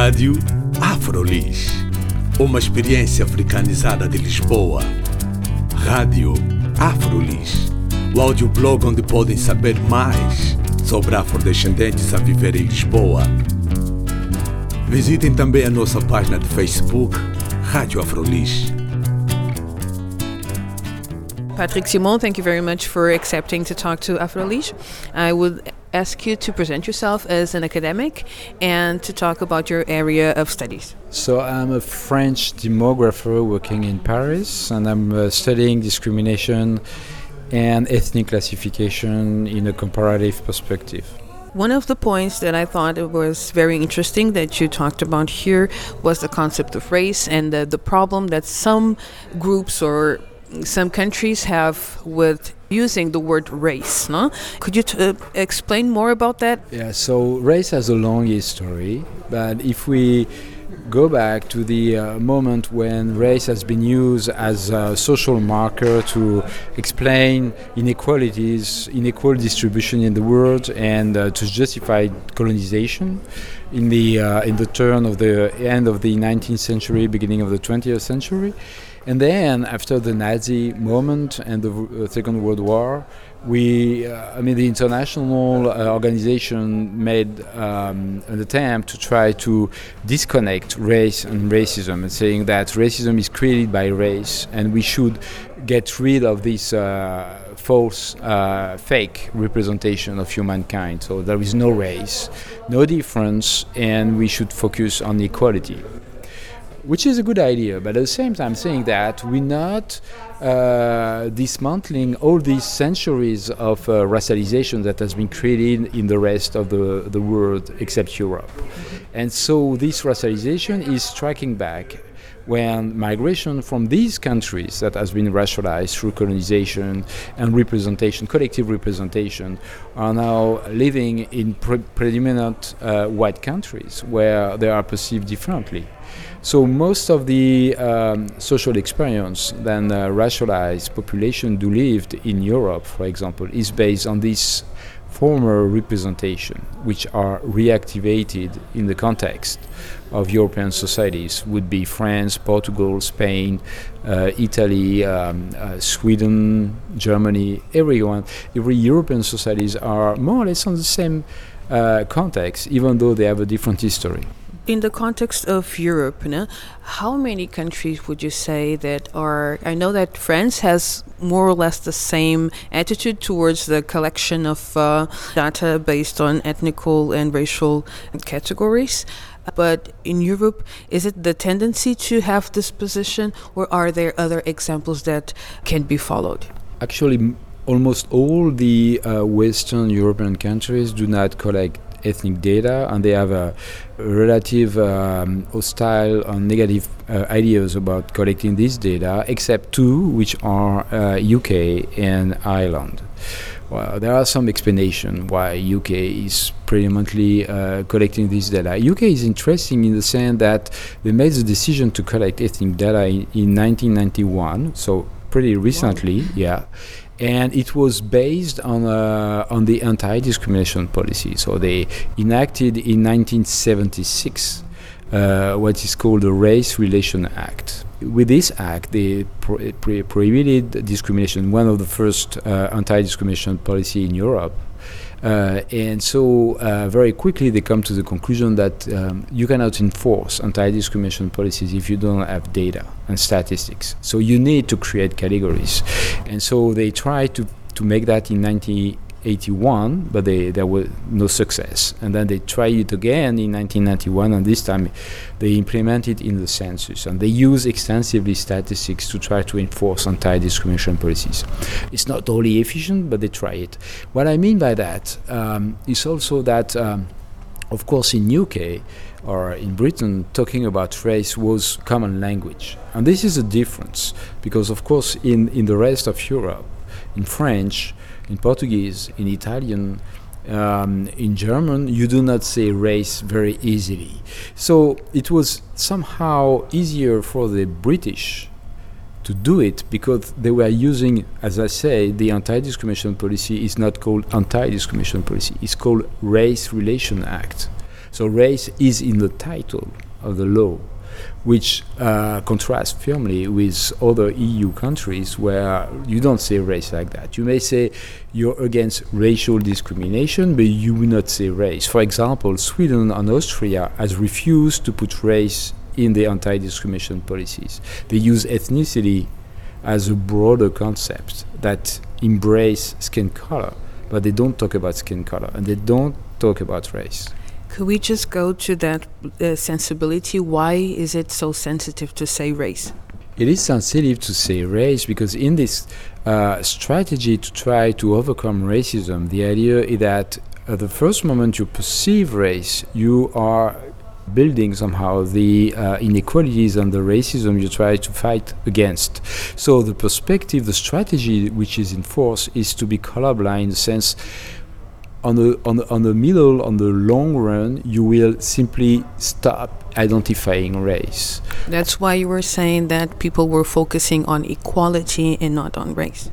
Rádio Afrolis. Uma experiência africanizada de Lisboa. Rádio Afrolis. O audioblog onde podem saber mais sobre afrodescendentes a viver em Lisboa. Visitem também a nossa página de Facebook, Rádio Afrolis. Patrick Simon, thank you very much for accepting to talk to Afrolis. I would ask you to present yourself as an academic and to talk about your area of studies. So, I'm a French demographer working in Paris, and I'm uh, studying discrimination and ethnic classification in a comparative perspective. One of the points that I thought it was very interesting that you talked about here was the concept of race and the, the problem that some groups or some countries have with using the word race. No? Could you uh, explain more about that? Yeah, so race has a long history, but if we go back to the uh, moment when race has been used as a social marker to explain inequalities, inequal distribution in the world, and uh, to justify colonization in the uh, in the turn of the end of the 19th century, beginning of the 20th century. And then, after the Nazi moment and the uh, Second World War, we, uh, I mean, the international uh, organization made um, an attempt to try to disconnect race and racism, and saying that racism is created by race, and we should get rid of this uh, false, uh, fake representation of humankind. So there is no race, no difference, and we should focus on equality which is a good idea, but at the same time saying that we're not uh, dismantling all these centuries of uh, racialization that has been created in the rest of the, the world except Europe. And so this racialization is striking back when migration from these countries that has been racialized through colonization and representation, collective representation, are now living in pre- predominant uh, white countries where they are perceived differently. So most of the um, social experience than uh, racialized population do lived in Europe, for example, is based on this former representation, which are reactivated in the context of European societies, would be France, Portugal, Spain, uh, Italy, um, uh, Sweden, Germany, everyone. Every European societies are more or less on the same uh, context, even though they have a different history in the context of Europe, how many countries would you say that are? I know that France has more or less the same attitude towards the collection of uh, data based on ethnical and racial categories. But in Europe, is it the tendency to have this position, or are there other examples that can be followed? Actually, almost all the uh, Western European countries do not collect ethnic data and they have a relative um, hostile and negative uh, ideas about collecting this data, except two, which are uh, UK and Ireland. Well, there are some explanation why UK is predominantly uh, collecting this data. UK is interesting in the sense that they made the decision to collect ethnic data in, in 1991, so pretty recently, wow. yeah and it was based on uh, on the anti-discrimination policy. So they enacted in 1976 uh, what is called the Race Relation Act. With this act, they pro- pro- prohibited discrimination, one of the first uh, anti-discrimination policy in Europe. Uh, and so, uh, very quickly, they come to the conclusion that um, you cannot enforce anti discrimination policies if you don't have data and statistics. So, you need to create categories. And so, they try to, to make that in 19. 81, but they, there was no success. And then they tried it again in 1991, and this time they implemented in the census. And they use extensively statistics to try to enforce anti discrimination policies. It's not only efficient, but they try it. What I mean by that um, is also that, um, of course, in UK, or in Britain, talking about race was common language. And this is a difference because, of course, in, in the rest of Europe, in French, in Portuguese, in Italian, um, in German, you do not say race very easily. So it was somehow easier for the British to do it because they were using, as I say, the anti discrimination policy is not called anti discrimination policy, it's called Race Relation Act. So race is in the title of the law, which uh, contrasts firmly with other EU countries where you don't say race like that. You may say you're against racial discrimination, but you will not say race. For example, Sweden and Austria has refused to put race in the anti-discrimination policies. They use ethnicity as a broader concept that embrace skin color, but they don't talk about skin color and they don't talk about race. Could we just go to that uh, sensibility? Why is it so sensitive to say race? It is sensitive to say race because in this uh, strategy to try to overcome racism, the idea is that at the first moment you perceive race, you are building somehow the uh, inequalities and the racism you try to fight against. So the perspective, the strategy which is in force is to be colorblind in the sense on the, on the, on the middle, on the long run, you will simply stop identifying race. That's why you were saying that people were focusing on equality and not on race.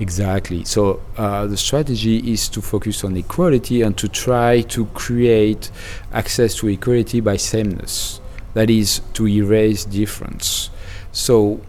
Exactly. So uh, the strategy is to focus on equality and to try to create access to equality by sameness. That is to erase difference. So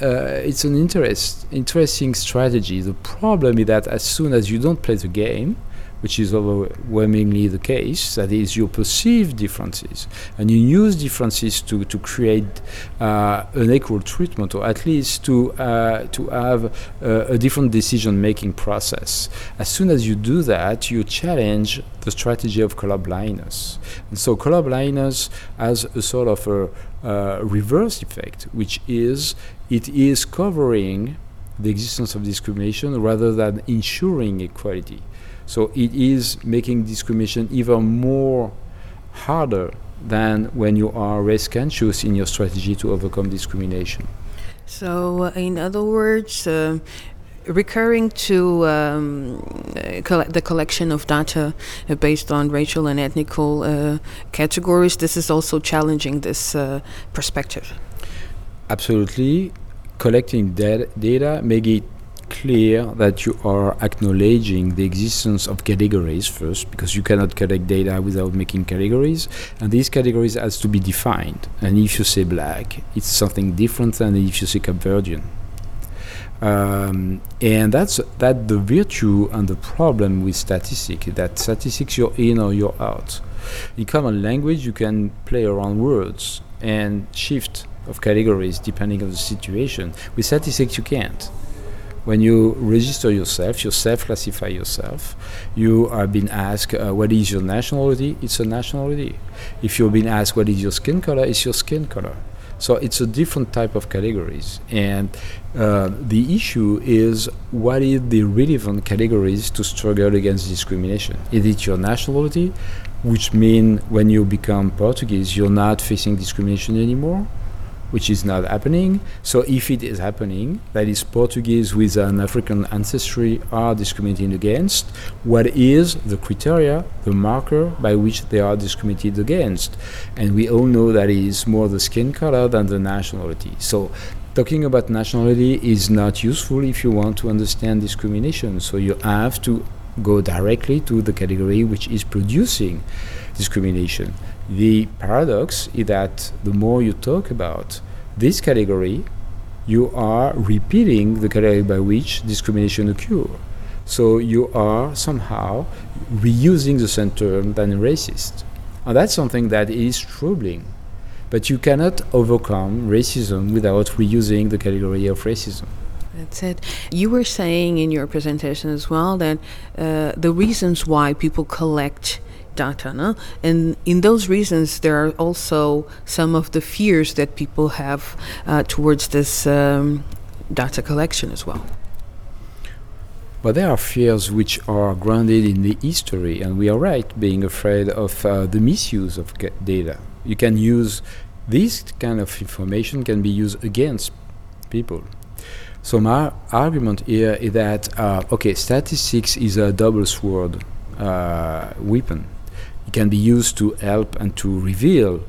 uh, it's an interest, interesting strategy. The problem is that as soon as you don't play the game, which is overwhelmingly the case. That is, you perceive differences and you use differences to, to create uh, an equal treatment, or at least to, uh, to have uh, a different decision making process. As soon as you do that, you challenge the strategy of color blindness. And so, color blindness has a sort of a reverse effect, which is it is covering the existence of discrimination rather than ensuring equality. So it is making discrimination even more harder than when you are race conscious in your strategy to overcome discrimination. So, uh, in other words, uh, recurring to um, coll the collection of data uh, based on racial and ethnical uh, categories, this is also challenging this uh, perspective. Absolutely. Collecting da data, make it clear that you are acknowledging the existence of categories first because you cannot collect data without making categories and these categories has to be defined. And if you say black it's something different than if you say Cape um, and that's that the virtue and the problem with statistics that statistics you're in or you're out. In common language you can play around words and shift of categories depending on the situation. With statistics you can't when you register yourself, you self-classify yourself. You are being asked uh, what is your nationality. It's a nationality. If you're being asked what is your skin color, it's your skin color. So it's a different type of categories, and uh, the issue is what is the relevant categories to struggle against discrimination? Is it your nationality, which means when you become Portuguese, you're not facing discrimination anymore? Which is not happening. So if it is happening, that is Portuguese with an African ancestry are discriminated against, what is the criteria, the marker by which they are discriminated against? And we all know that it is more the skin color than the nationality. So talking about nationality is not useful if you want to understand discrimination. So you have to go directly to the category which is producing discrimination. The paradox is that the more you talk about this category, you are repeating the category by which discrimination occurs. So you are somehow reusing the same term than racist. And that's something that is troubling. But you cannot overcome racism without reusing the category of racism. That's it. You were saying in your presentation as well that uh, the reasons why people collect data. No? And in those reasons, there are also some of the fears that people have uh, towards this um, data collection as well. But there are fears which are grounded in the history, and we are right being afraid of uh, the misuse of data. You can use this kind of information can be used against people. So my argument here is that uh, okay, statistics is a double sword uh, weapon. It can be used to help and to reveal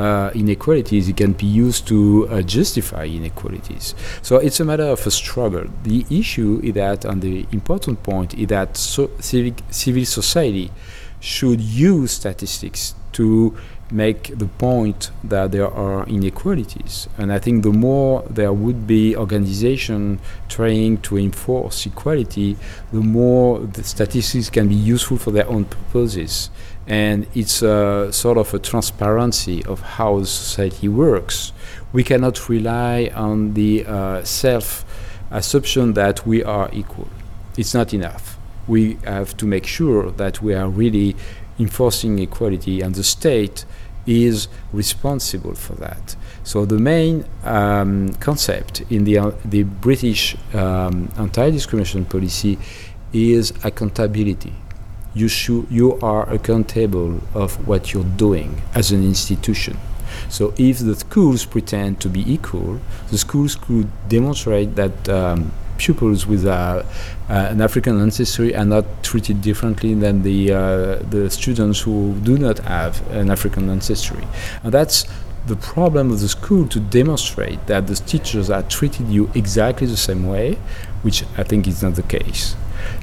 uh, inequalities. It can be used to uh, justify inequalities. So it's a matter of a struggle. The issue is that, and the important point is that so civic, civil society should use statistics to make the point that there are inequalities. And I think the more there would be organization trying to enforce equality, the more the statistics can be useful for their own purposes. And it's a sort of a transparency of how society works. We cannot rely on the uh, self assumption that we are equal. It's not enough. We have to make sure that we are really enforcing equality, and the state is responsible for that. So the main um, concept in the, uh, the British um, anti-discrimination policy is accountability. You, should, you are accountable of what you're doing as an institution. So if the schools pretend to be equal, the schools could demonstrate that um, pupils with uh, uh, an African ancestry are not treated differently than the uh, the students who do not have an African ancestry, and that's the problem of the school to demonstrate that the teachers are treating you exactly the same way, which I think is not the case.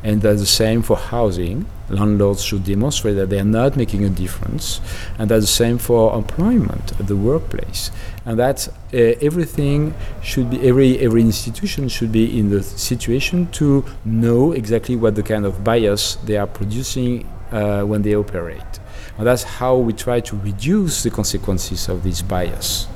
And that's the same for housing. Landlords should demonstrate that they are not making a difference. And that's the same for employment at the workplace. And that uh, everything should be, every, every institution should be in the situation to know exactly what the kind of bias they are producing uh, when they operate. And that's how we try to reduce the consequences of this bias.